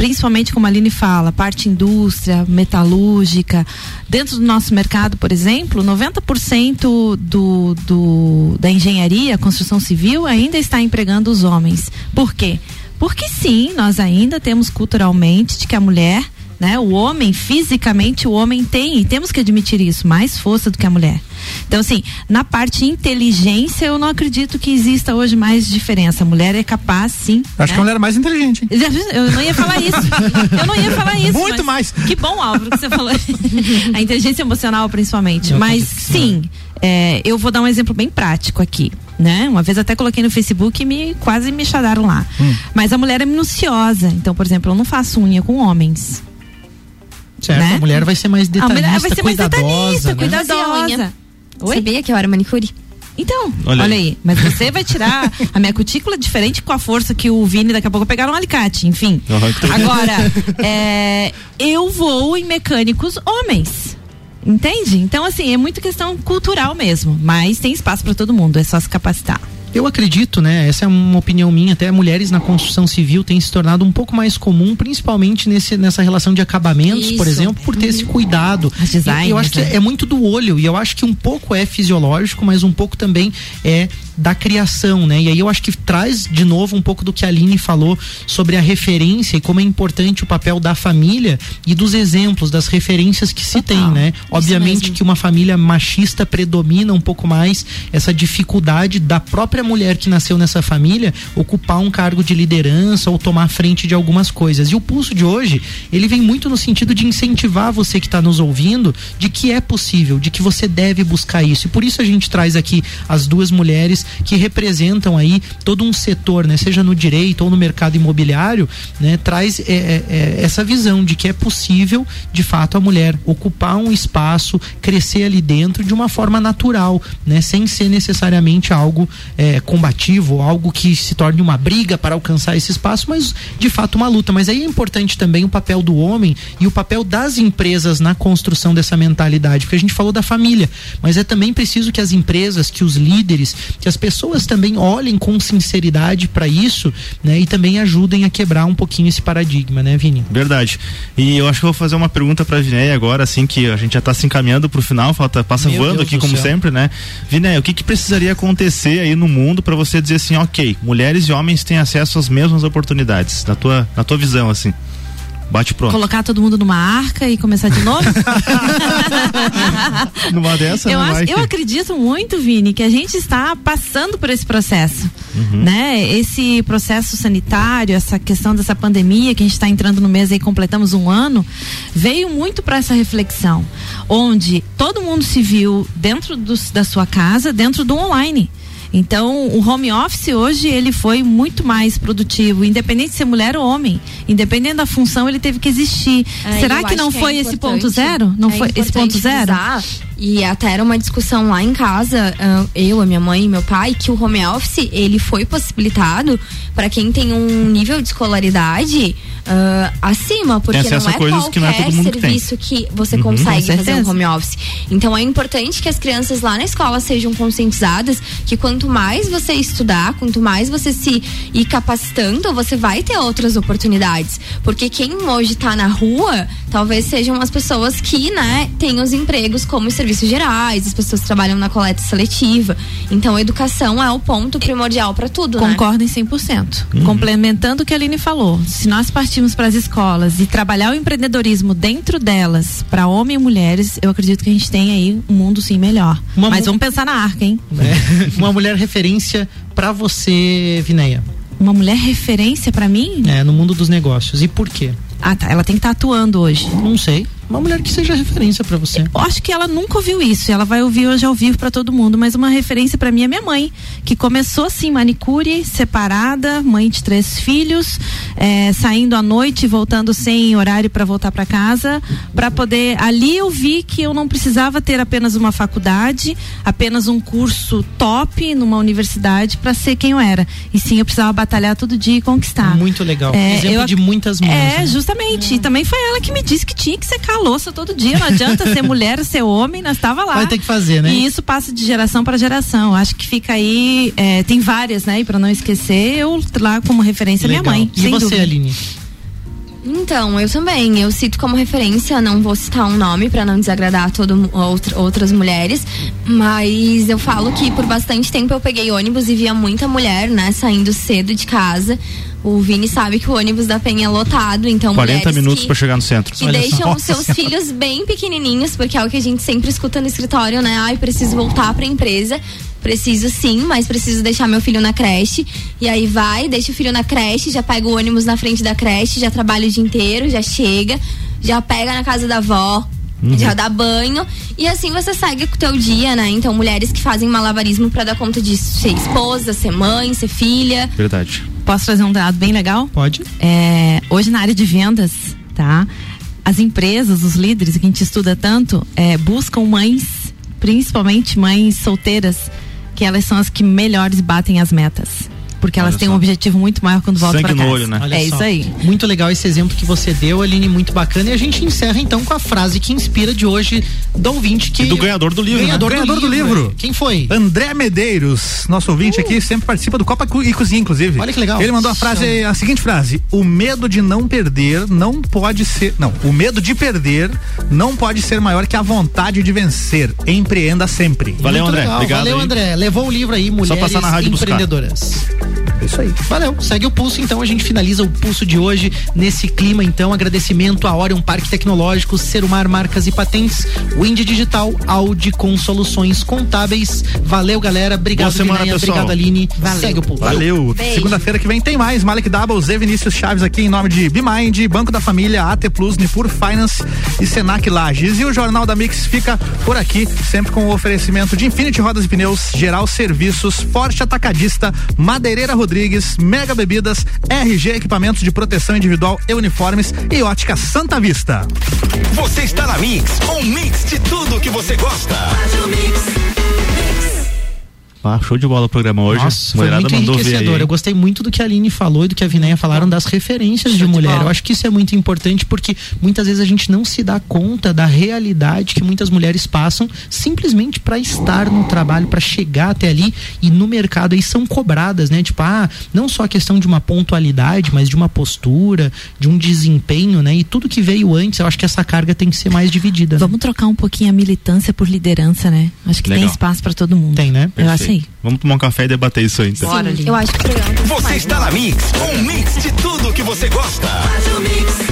principalmente como a Aline fala, parte indústria, metalúrgica. Dentro do nosso mercado, por exemplo, 90% do, do, da engenharia, construção civil, ainda está empregando os homens. Por quê? Porque sim, nós ainda temos culturalmente de que a mulher né? O homem, fisicamente, o homem tem, e temos que admitir isso, mais força do que a mulher. Então, assim, na parte inteligência, eu não acredito que exista hoje mais diferença. A mulher é capaz, sim. Acho né? que a mulher é mais inteligente. Hein? Eu não ia falar isso. eu não ia falar isso. Muito mais. Que bom, Álvaro, que você falou. a inteligência emocional, principalmente. Eu mas, sim, é, eu vou dar um exemplo bem prático aqui. Né? Uma vez até coloquei no Facebook e me quase me chadaram lá. Hum. Mas a mulher é minuciosa. Então, por exemplo, eu não faço unha com homens. Certo, né? a mulher vai ser mais detalhista, a mulher vai ser cuidadosa. Mais detalhista, né? cuidadosa. Oi? Sabia que eu era manicure? Então, olha, olha aí. aí. Mas você vai tirar a minha cutícula diferente com a força que o Vini daqui a pouco pegar um alicate, enfim. Agora, é, eu vou em mecânicos homens. Entende? Então, assim, é muito questão cultural mesmo. Mas tem espaço para todo mundo, é só se capacitar. Eu acredito, né? Essa é uma opinião minha. Até mulheres na construção civil têm se tornado um pouco mais comum, principalmente nesse, nessa relação de acabamentos, Isso. por exemplo, por ter esse cuidado. As designs, eu, eu acho que né? é muito do olho e eu acho que um pouco é fisiológico, mas um pouco também é da criação, né? E aí eu acho que traz de novo um pouco do que a Aline falou sobre a referência e como é importante o papel da família e dos exemplos, das referências que se Total. tem, né? Obviamente que uma família machista predomina um pouco mais essa dificuldade da própria mulher que nasceu nessa família ocupar um cargo de liderança ou tomar frente de algumas coisas. E o pulso de hoje, ele vem muito no sentido de incentivar você que está nos ouvindo de que é possível, de que você deve buscar isso. E por isso a gente traz aqui as duas mulheres que representam aí todo um setor, né? Seja no direito ou no mercado imobiliário, né? Traz é, é, é essa visão de que é possível, de fato, a mulher ocupar um espaço, crescer ali dentro de uma forma natural, né? Sem ser necessariamente algo é, combativo, algo que se torne uma briga para alcançar esse espaço, mas de fato uma luta. Mas aí é importante também o papel do homem e o papel das empresas na construção dessa mentalidade, porque a gente falou da família, mas é também preciso que as empresas, que os líderes, que as pessoas também olhem com sinceridade para isso, né? E também ajudem a quebrar um pouquinho esse paradigma, né, Vini? Verdade. E eu acho que eu vou fazer uma pergunta para Vinéia agora, assim que a gente já está se encaminhando para o final, falta passa Meu voando Deus aqui como céu. sempre, né? Vinéia, o que que precisaria acontecer aí no mundo para você dizer assim, OK, mulheres e homens têm acesso às mesmas oportunidades, na tua na tua visão assim? Bate pronto. Colocar todo mundo numa arca e começar de novo? numa dessa, eu, acho, eu acredito muito, Vini, que a gente está passando por esse processo. Uhum. Né? Esse processo sanitário, essa questão dessa pandemia que a gente está entrando no mês e completamos um ano, veio muito para essa reflexão. Onde todo mundo se viu dentro do, da sua casa, dentro do online. Então, o home office hoje ele foi muito mais produtivo, independente de ser mulher ou homem, independente da função, ele teve que existir. É, Será que não que foi é esse ponto zero? Não é foi esse ponto zero? E até era uma discussão lá em casa, uh, eu, a minha mãe e meu pai, que o home office ele foi possibilitado para quem tem um nível de escolaridade uh, acima, porque não é qualquer que não é serviço que, que você uhum, consegue fazer um home office. Então é importante que as crianças lá na escola sejam conscientizadas que quanto mais você estudar, quanto mais você se ir capacitando, você vai ter outras oportunidades. Porque quem hoje está na rua, talvez sejam as pessoas que, né, têm os empregos como serviço serviços gerais, as pessoas trabalham na coleta seletiva. Então, a educação é o ponto primordial para tudo, né? Concordo né? em 100%. Uhum. Complementando o que a Aline falou, se nós partirmos para as escolas e trabalhar o empreendedorismo dentro delas, para homens e mulheres, eu acredito que a gente tem aí um mundo sim melhor. Uma Mas vamos pensar na arca, hein? É. Uma mulher referência para você, Vineia. Uma mulher referência para mim? É, no mundo dos negócios. E por quê? Ah, tá. Ela tem que estar tá atuando hoje. Não sei uma mulher que seja referência para você. Eu acho que ela nunca ouviu isso. Ela vai ouvir hoje ao vivo para todo mundo. Mas uma referência para mim é minha mãe, que começou assim, manicure, separada, mãe de três filhos, é, saindo à noite, voltando sem horário para voltar para casa, para poder. Ali eu vi que eu não precisava ter apenas uma faculdade, apenas um curso top numa universidade para ser quem eu era. E sim, eu precisava batalhar todo dia e conquistar. Muito legal. É, Exemplo eu, de muitas mães. É, né? justamente. É. E também foi ela que me disse que tinha que ser calor louça todo dia, não adianta ser mulher, ser homem, nós estava lá. Vai ter que fazer, né? E isso passa de geração para geração. Acho que fica aí, é, tem várias, né? E para não esquecer, eu lá como referência Legal. minha mãe. E você, dúvida. Aline? Então, eu também. Eu cito como referência, não vou citar um nome para não desagradar todo, outra, outras mulheres, mas eu falo que por bastante tempo eu peguei ônibus e via muita mulher, né, saindo cedo de casa. O Vini sabe que o ônibus da Penha é lotado, então 40 minutos para chegar no centro. Que deixam os seus filhos bem pequenininhos, porque é o que a gente sempre escuta no escritório, né? Ai, preciso voltar para a empresa. Preciso sim, mas preciso deixar meu filho na creche. E aí vai, deixa o filho na creche, já pega o ônibus na frente da creche, já trabalha o dia inteiro, já chega, já pega na casa da avó, Uhum. já dá banho e assim você segue com o teu dia, né? Então, mulheres que fazem malabarismo para dar conta de ser esposa, ser mãe, ser filha. Verdade. Posso trazer um dado bem legal? Pode. É, hoje na área de vendas, tá? As empresas, os líderes que a gente estuda tanto, é, buscam mães, principalmente mães solteiras, elas são as que melhores batem as metas porque elas têm um objetivo muito maior quando voltam para casa. No olho, né? Olha é só. isso aí. Muito legal esse exemplo que você deu, Aline, muito bacana. E a gente encerra então com a frase que inspira de hoje do ouvinte que e do ganhador do livro, ganhador, né? do, ganhador livro. do, livro. Quem foi? André Medeiros, nosso ouvinte uh. aqui, sempre participa do Copa e Cozinha, inclusive. Olha que legal. Ele mandou a frase, a seguinte frase: "O medo de não perder não pode ser, não, o medo de perder não pode ser maior que a vontade de vencer. Empreenda sempre." Valeu, André. Legal. Obrigado. Valeu, aí. André. Levou o livro aí, mulheres Só passar na rádio empreendedoras. Buscar. Isso aí. Valeu, segue o pulso então, a gente finaliza o pulso de hoje nesse clima então, agradecimento a Orion Parque Tecnológico, Serumar Marcas e Patentes, Wind Digital, Audi com soluções contábeis. Valeu, galera. Obrigado, Boa semana, Vinéia. pessoal. Obrigado, Aline. Segue o pulso. Valeu. Segunda-feira que vem tem mais. Malek Double, Zé Vinícius Chaves aqui em nome de Bimind, Banco da Família, AT Plus, Nipur Finance e Senac Lages. E o Jornal da Mix fica por aqui, sempre com o oferecimento de Infinity Rodas e Pneus, Geral Serviços, Forte Atacadista, Madeireira Rodrigues, Mega Bebidas, RG Equipamentos de Proteção Individual e Uniformes e Ótica Santa Vista. Você está na Mix, um mix de tudo que você gosta. Ah, show de bola o programa hoje. Nossa, foi muito mandou ver enriquecedor. aí. Eu gostei muito do que a Aline falou e do que a Vinéia falaram das referências de mulher. Eu acho que isso é muito importante porque muitas vezes a gente não se dá conta da realidade que muitas mulheres passam simplesmente para estar no trabalho, para chegar até ali e no mercado aí são cobradas, né? Tipo, ah, não só a questão de uma pontualidade, mas de uma postura, de um desempenho, né? E tudo que veio antes, eu acho que essa carga tem que ser mais dividida. né? Vamos trocar um pouquinho a militância por liderança, né? Acho que tem Legal. espaço para todo mundo. Tem, né? Eu acho aí. Vamos tomar um café e debater isso aí então. Eu acho que o tem Você está na Mix, um mix de tudo que você gosta. Mix.